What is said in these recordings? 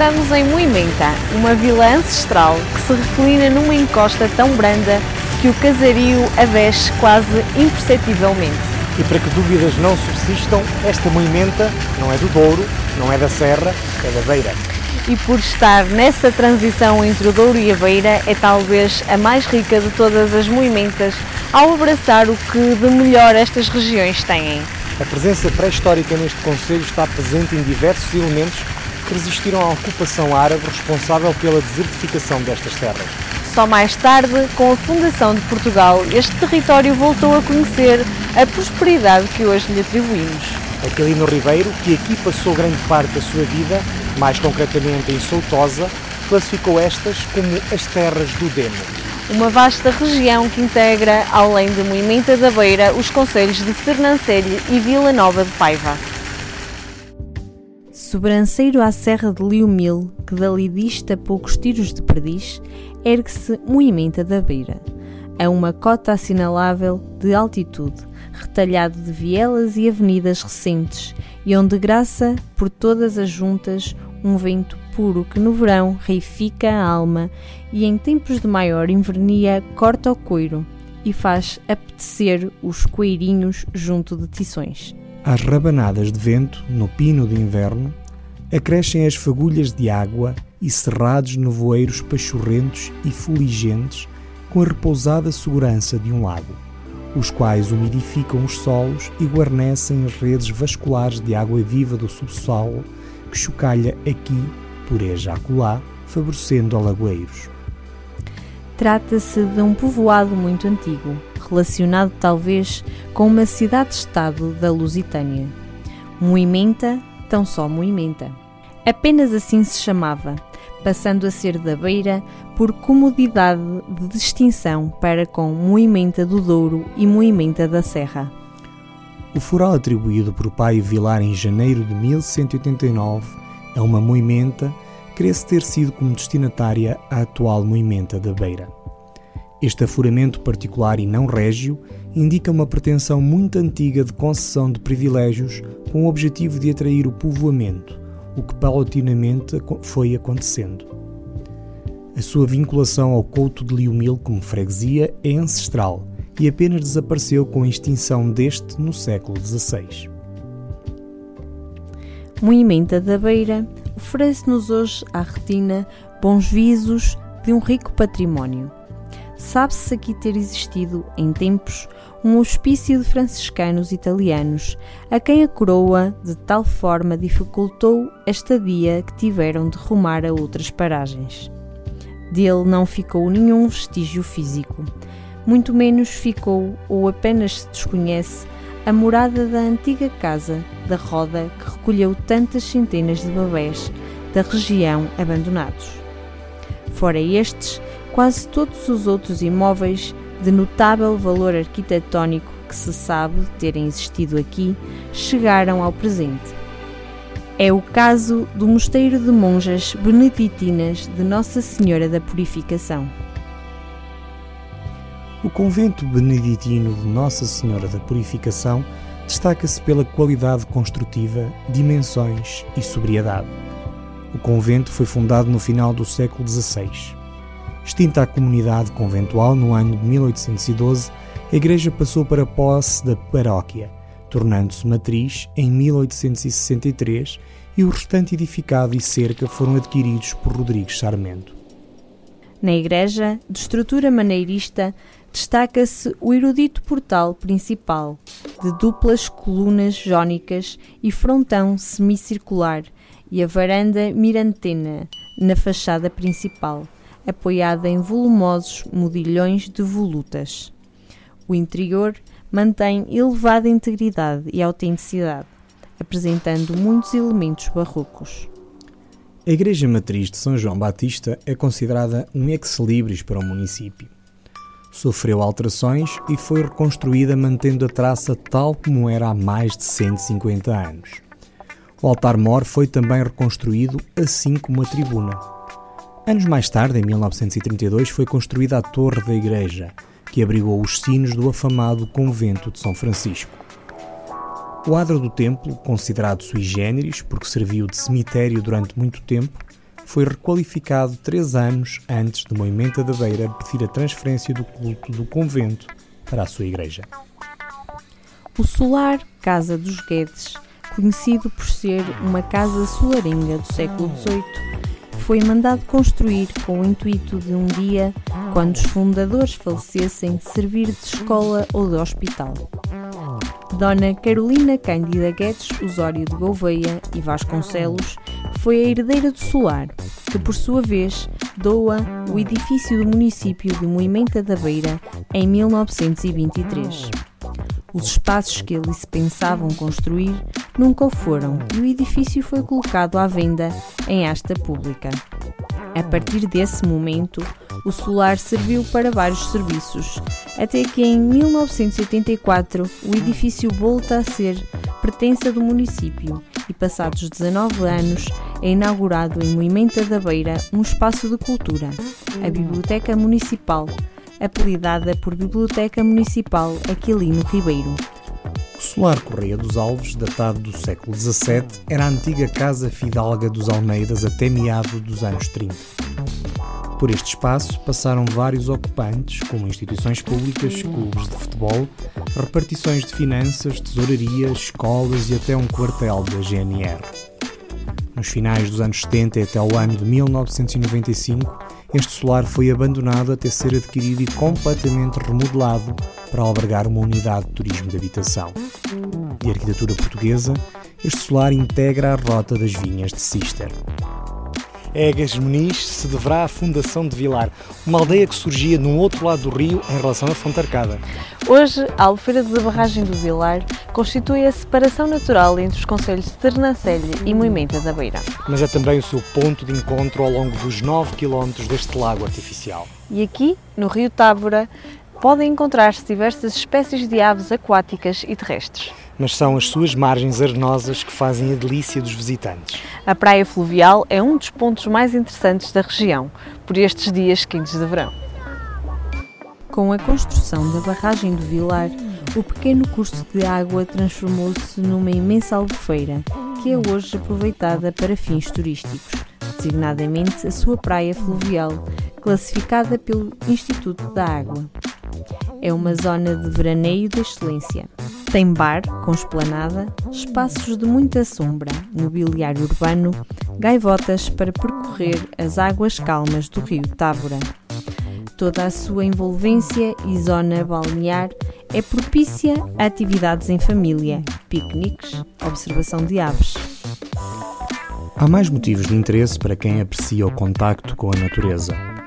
Estamos em Moimenta, uma vila ancestral que se reclina numa encosta tão branda que o casario a desce quase imperceptivelmente. E para que dúvidas não subsistam, esta moimenta não é do Douro, não é da Serra, é da Beira. E por estar nessa transição entre o Douro e a Beira, é talvez a mais rica de todas as moimentas ao abraçar o que de melhor estas regiões têm. A presença pré-histórica neste Conselho está presente em diversos elementos que resistiram à ocupação árabe responsável pela desertificação destas terras. Só mais tarde, com a fundação de Portugal, este território voltou a conhecer a prosperidade que hoje lhe atribuímos. Aquilino Ribeiro, que aqui passou grande parte da sua vida, mais concretamente em Soutosa, classificou estas como as terras do Demo. Uma vasta região que integra, além de Moimenta da Beira, os concelhos de Sernancelho e Vila Nova de Paiva. Sobranceiro à Serra de Liumil, que dali dista poucos tiros de perdiz, ergue-se Moimenta da Beira, a uma cota assinalável de altitude, retalhado de vielas e avenidas recentes, e onde graça por todas as juntas um vento puro que no verão reifica a alma e em tempos de maior invernia corta o coiro e faz apetecer os coeirinhos junto de tições. Às rabanadas de vento, no pino de inverno, acrescem as fagulhas de água e cerrados nevoeiros pachorrentos e fuligentes com a repousada segurança de um lago, os quais umidificam os solos e guarnecem as redes vasculares de água viva do subsolo que chocalha aqui, pureja acolá, favorecendo alagoeiros. Trata-se de um povoado muito antigo, relacionado talvez com uma cidade-estado da Lusitânia. Moimenta, tão só Moimenta. Apenas assim se chamava, passando a ser da Beira por comodidade de distinção para com Moimenta do Douro e Moimenta da Serra. O fural atribuído por Pai Vilar em janeiro de 1189 a uma moimenta crê-se ter sido como destinatária a atual moimenta da Beira. Este afuramento particular e não régio indica uma pretensão muito antiga de concessão de privilégios com o objetivo de atrair o povoamento, o que paulatinamente foi acontecendo. A sua vinculação ao Couto de Liumil como freguesia é ancestral e apenas desapareceu com a extinção deste no século XVI. Moimenta da Beira oferece-nos hoje à retina bons visos de um rico património. Sabe-se aqui ter existido, em tempos, um hospício de franciscanos italianos, a quem a coroa de tal forma dificultou a estadia que tiveram de rumar a outras paragens. Dele não ficou nenhum vestígio físico, muito menos ficou, ou apenas se desconhece, a morada da antiga casa da Roda que recolheu tantas centenas de babés da região abandonados. Fora estes, quase todos os outros imóveis de notável valor arquitetónico que se sabe terem existido aqui chegaram ao presente. É o caso do Mosteiro de Monjas Beneditinas de Nossa Senhora da Purificação. O convento beneditino de Nossa Senhora da Purificação destaca-se pela qualidade construtiva, dimensões e sobriedade. O convento foi fundado no final do século XVI. Extinta a comunidade conventual no ano de 1812, a igreja passou para a posse da paróquia, tornando-se matriz em 1863 e o restante edificado e cerca foram adquiridos por Rodrigues Sarmento. Na igreja, de estrutura maneirista, destaca-se o erudito portal principal, de duplas colunas jónicas e frontão semicircular, e a varanda mirantena na fachada principal, apoiada em volumosos modilhões de volutas. O interior mantém elevada integridade e autenticidade, apresentando muitos elementos barrocos. A Igreja Matriz de São João Batista é considerada um ex-libris para o município sofreu alterações e foi reconstruída mantendo a traça tal como era há mais de 150 anos. O altar-mor foi também reconstruído, assim como a tribuna. Anos mais tarde, em 1932, foi construída a torre da igreja, que abrigou os sinos do afamado convento de São Francisco. O adro do templo, considerado sui generis porque serviu de cemitério durante muito tempo, foi requalificado três anos antes de Moimenta da Beira pedir a transferência do culto do convento para a sua igreja. O solar Casa dos Guedes, conhecido por ser uma casa solarenga do século XVIII, foi mandado construir com o intuito de um dia, quando os fundadores falecessem, servir de escola ou de hospital. Dona Carolina Cândida Guedes Osório de Gouveia e Vasconcelos foi a herdeira do solar, que por sua vez doa o edifício do município de Moimenta da Beira em 1923. Os espaços que ali se pensavam construir nunca o foram e o edifício foi colocado à venda em asta pública. A partir desse momento, o solar serviu para vários serviços, até que em 1984 o edifício volta a ser pertença do município e, passados 19 anos, é inaugurado em Moimenta da Beira um espaço de cultura, a Biblioteca Municipal, apelidada por Biblioteca Municipal Aquilino Ribeiro. O solar Correia dos Alves, datado do século XVII, era a antiga Casa Fidalga dos Almeidas até meado dos anos 30. Por este espaço passaram vários ocupantes, como instituições públicas, clubes de futebol, repartições de finanças, tesouraria, escolas e até um quartel da GNR. Nos finais dos anos 70 e até o ano de 1995, este solar foi abandonado até ser adquirido e completamente remodelado para albergar uma unidade de turismo de habitação. De arquitetura portuguesa, este solar integra a rota das vinhas de Cister. Egas Muniz se deverá à fundação de Vilar, uma aldeia que surgia num outro lado do rio em relação à Fonte Arcada. Hoje, a Albufeira da Barragem do Vilar constitui a separação natural entre os concelhos de Ternancelho e Moimenta da Beira. Mas é também o seu ponto de encontro ao longo dos 9 km deste lago artificial. E aqui, no rio Tábora, podem encontrar-se diversas espécies de aves aquáticas e terrestres. Mas são as suas margens arenosas que fazem a delícia dos visitantes. A praia fluvial é um dos pontos mais interessantes da região, por estes dias quentes de verão. Com a construção da barragem do Vilar, o pequeno curso de água transformou-se numa imensa albufeira, que é hoje aproveitada para fins turísticos, designadamente a sua praia fluvial, classificada pelo Instituto da Água. É uma zona de veraneio de excelência. Tem bar com esplanada, espaços de muita sombra, mobiliário urbano, gaivotas para percorrer as águas calmas do rio Távora. Toda a sua envolvência e zona balnear é propícia a atividades em família, piqueniques, observação de aves. Há mais motivos de interesse para quem aprecia o contacto com a natureza.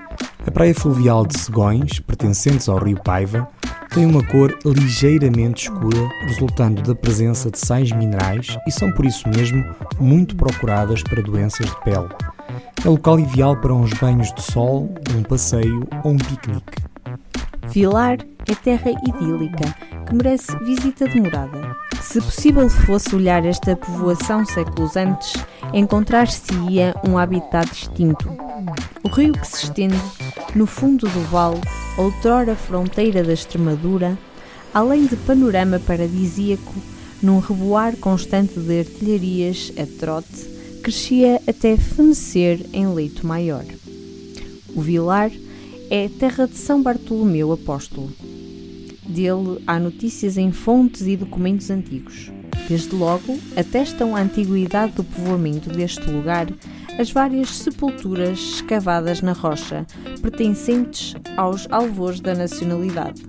A praia fluvial de Segões, pertencentes ao rio Paiva, tem uma cor ligeiramente escura, resultando da presença de sais minerais e são por isso mesmo muito procuradas para doenças de pele. É local ideal para uns banhos de sol, um passeio ou um piquenique. Vilar é terra idílica que merece visita demorada. Se possível fosse olhar esta povoação séculos antes, encontrar-se-ia um habitat distinto. O rio que se estende no fundo do vale, outrora fronteira da Extremadura, além de panorama paradisíaco, num reboar constante de artilharias a trote, crescia até fenecer em leito maior. O Vilar é terra de São Bartolomeu Apóstolo. Dele há notícias em fontes e documentos antigos. Desde logo, atestam a antiguidade do povoamento deste lugar as várias sepulturas escavadas na rocha, pertencentes aos alvores da nacionalidade.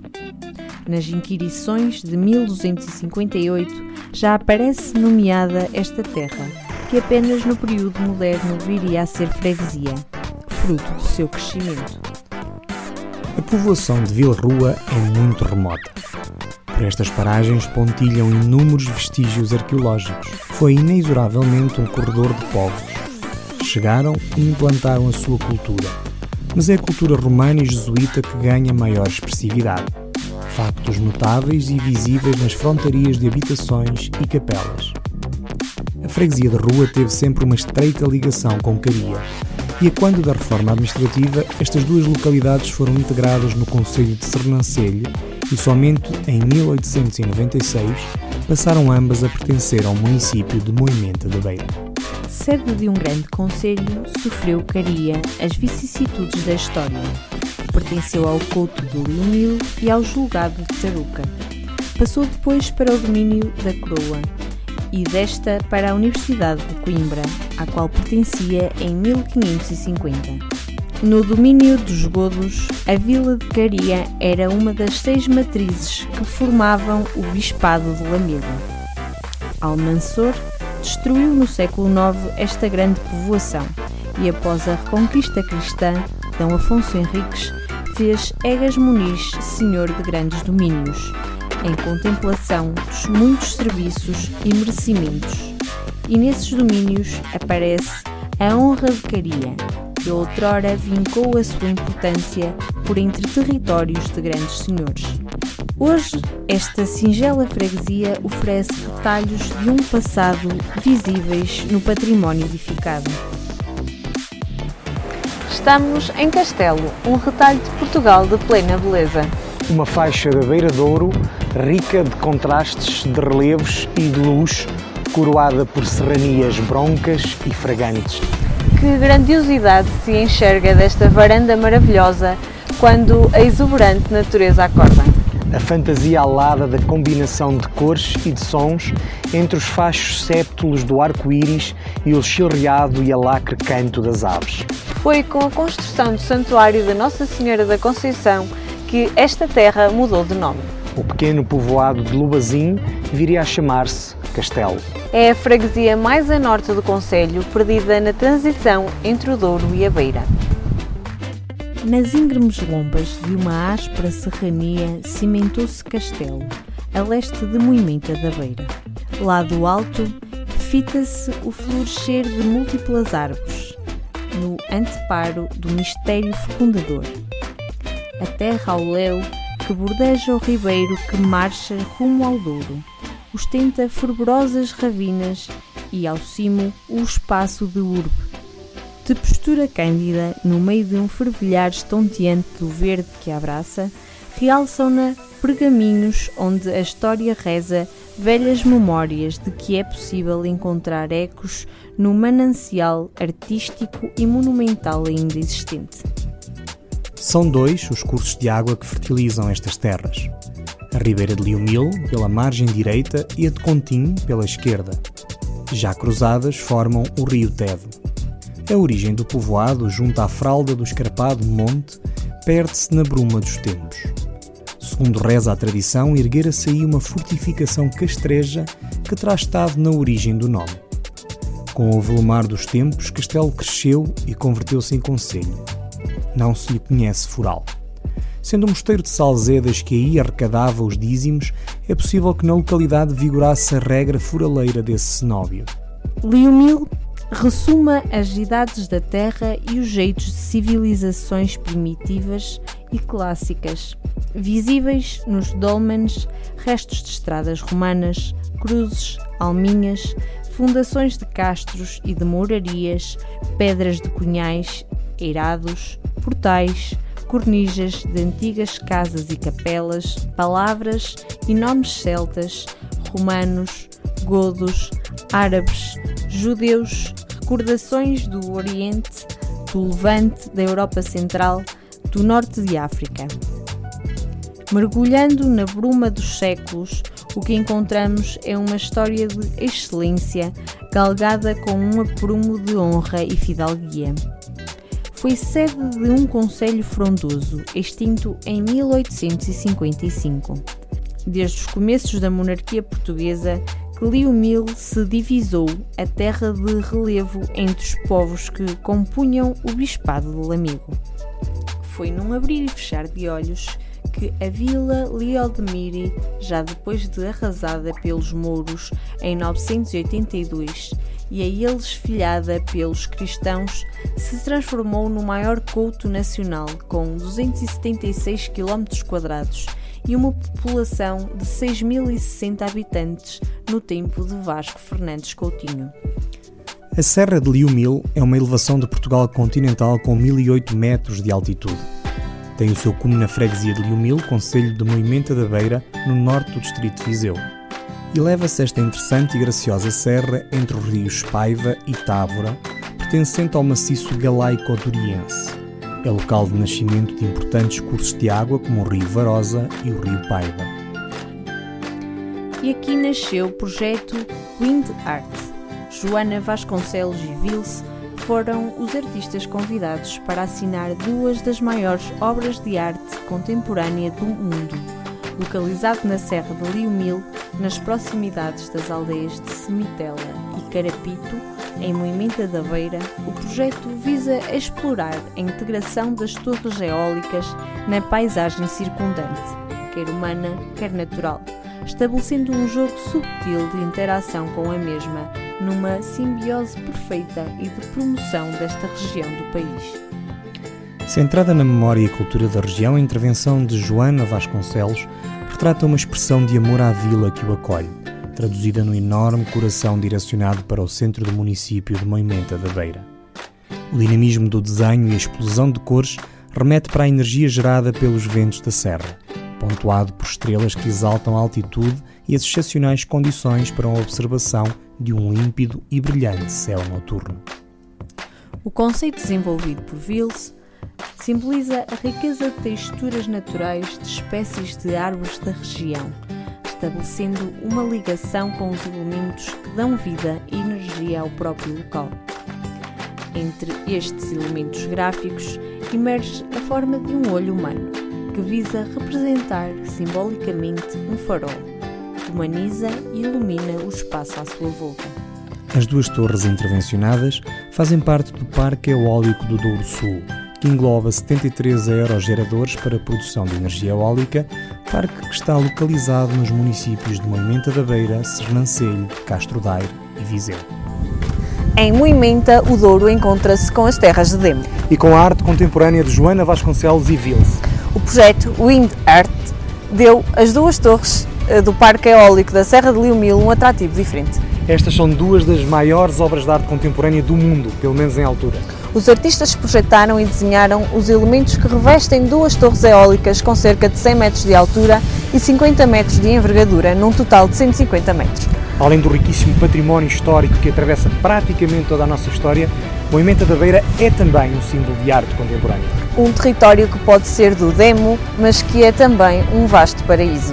Nas inquirições de 1258 já aparece nomeada esta terra, que apenas no período moderno viria a ser freguesia, fruto do seu crescimento. A povoação de Vila Rua é muito remota. Por estas paragens pontilham inúmeros vestígios arqueológicos. Foi inexoravelmente um corredor de povos. Chegaram e implantaram a sua cultura. Mas é a cultura romana e jesuíta que ganha maior expressividade. Factos notáveis e visíveis nas frontarias de habitações e capelas. A freguesia de Rua teve sempre uma estreita ligação com Caria, e a quando da reforma administrativa, estas duas localidades foram integradas no Conselho de Sernancelho e somente em 1896 passaram ambas a pertencer ao município de Moimenta da Beira. sede de um grande conselho, sofreu caria as vicissitudes da história. Pertenceu ao couto de Leonil e ao julgado de Taruca. Passou depois para o domínio da coroa e desta para a Universidade de Coimbra, à qual pertencia em 1550. No domínio dos godos, a vila de Caria era uma das seis matrizes que formavam o Bispado de Lamego. Almansor destruiu no século IX esta grande povoação e, após a reconquista cristã, D. Afonso Henriques fez Egas Muniz senhor de grandes domínios, em contemplação dos muitos serviços e merecimentos. E nesses domínios aparece a honra de Caria, que outrora vincou a sua importância por entre territórios de grandes senhores. Hoje, esta singela freguesia oferece detalhes de um passado visíveis no património edificado. Estamos em Castelo, um retalho de Portugal de plena beleza. Uma faixa da Beira Douro, rica de contrastes, de relevos e de luz, coroada por serranias broncas e fragantes. Que grandiosidade se enxerga desta varanda maravilhosa quando a exuberante natureza acorda a fantasia alada da combinação de cores e de sons entre os fachos séptulos do arco-íris e o chilreado e alacre canto das aves. Foi com a construção do Santuário da Nossa Senhora da Conceição que esta terra mudou de nome. O pequeno povoado de Lubazim viria a chamar-se Castelo. É a freguesia mais a norte do Conselho, perdida na transição entre o Douro e a Beira. Nas íngremes lombas de uma áspera serrania cimentou-se castelo, a leste de Moimenta da Beira. Lá do alto, fita-se o florescer de múltiplas árvores, no anteparo do mistério fecundador. A terra ao léu que bordeja o ribeiro que marcha rumo ao Douro, ostenta fervorosas ravinas e ao cimo o espaço de urbe, de postura cândida, no meio de um fervilhar estonteante do verde que abraça, realçam-na pergaminhos onde a história reza velhas memórias de que é possível encontrar ecos no manancial artístico e monumental ainda existente. São dois os cursos de água que fertilizam estas terras. A Ribeira de Liumil, pela margem direita, e a de Contim, pela esquerda. Já cruzadas, formam o Rio Tedo. A origem do povoado, junto à fralda do escarpado monte, perde-se na bruma dos tempos. Segundo reza a tradição, erguera-se aí uma fortificação castreja que terá estado na origem do nome. Com o volumar dos tempos, Castelo cresceu e converteu-se em concelho. Não se lhe conhece foral. Sendo o mosteiro de Salzedas que aí arrecadava os dízimos, é possível que na localidade vigorasse a regra furaleira desse cenóbio. Liumil Ressuma as idades da Terra e os jeitos de civilizações primitivas e clássicas, visíveis nos dolmens, restos de estradas romanas, cruzes, alminhas, fundações de castros e de morarias, pedras de cunhais, eirados, portais, cornijas de antigas casas e capelas, palavras e nomes celtas, romanos, godos, árabes, judeus, recordações do Oriente, do Levante, da Europa Central, do Norte de África. Mergulhando na bruma dos séculos, o que encontramos é uma história de excelência galgada com um aprumo de honra e fidalguia. Foi sede de um conselho frondoso, extinto em 1855. Desde os começos da monarquia portuguesa, Liumil se divisou a terra de relevo entre os povos que compunham o Bispado de Lamego. Foi num abrir e fechar de olhos que a vila Liodmiri, já depois de arrasada pelos mouros em 982 e a eles filhada pelos cristãos, se transformou no maior couto nacional com 276 km e uma população de 6.060 habitantes no tempo de Vasco Fernandes Coutinho. A Serra de Liumil é uma elevação de Portugal continental com 1008 metros de altitude. Tem o seu cume na freguesia de Liumil, concelho de Moimenta da Beira, no norte do distrito de Viseu. Eleva-se esta interessante e graciosa serra entre os rios Paiva e Távora, pertencente ao maciço galaico-duriense. É local de nascimento de importantes cursos de água como o Rio Varosa e o Rio Paiva. E aqui nasceu o projeto Wind Art. Joana Vasconcelos e Vils foram os artistas convidados para assinar duas das maiores obras de arte contemporânea do mundo. Localizado na Serra de Liumil, nas proximidades das aldeias de Semitela e Carapito, em Moimenta da Beira, o projeto visa explorar a integração das torres eólicas na paisagem circundante, quer humana, quer natural, estabelecendo um jogo subtil de interação com a mesma, numa simbiose perfeita e de promoção desta região do país. Centrada na memória e cultura da região, a intervenção de Joana Vasconcelos retrata uma expressão de amor à vila que o acolhe, traduzida no enorme coração direcionado para o centro do município de Moimenta da Beira. O dinamismo do desenho e a explosão de cores remete para a energia gerada pelos ventos da serra, pontuado por estrelas que exaltam a altitude e as excepcionais condições para a observação de um límpido e brilhante céu noturno. O conceito desenvolvido por Vils simboliza a riqueza de texturas naturais de espécies de árvores da região, estabelecendo uma ligação com os elementos que dão vida e energia ao próprio local. Entre estes elementos gráficos emerge a forma de um olho humano, que visa representar simbolicamente um farol, humaniza e ilumina o espaço à sua volta. As duas torres intervencionadas fazem parte do Parque Eólico do Douro Sul, que engloba 73 aerogeradores para a produção de energia eólica, parque que está localizado nos municípios de Moimenta da Beira, Sernancelho, Castro Daire e Viseu. Em Moimenta, o Douro encontra-se com as terras de Demo. E com a arte contemporânea de Joana Vasconcelos e Vils. O projeto Wind Art deu às duas torres eh, do Parque Eólico da Serra de Liumil um atrativo diferente. Estas são duas das maiores obras de arte contemporânea do mundo, pelo menos em altura. Os artistas projetaram e desenharam os elementos que revestem duas torres eólicas com cerca de 100 metros de altura e 50 metros de envergadura, num total de 150 metros. Além do riquíssimo património histórico que atravessa praticamente toda a nossa história, Moimenta da Beira é também um símbolo de arte contemporânea. Um território que pode ser do demo, mas que é também um vasto paraíso.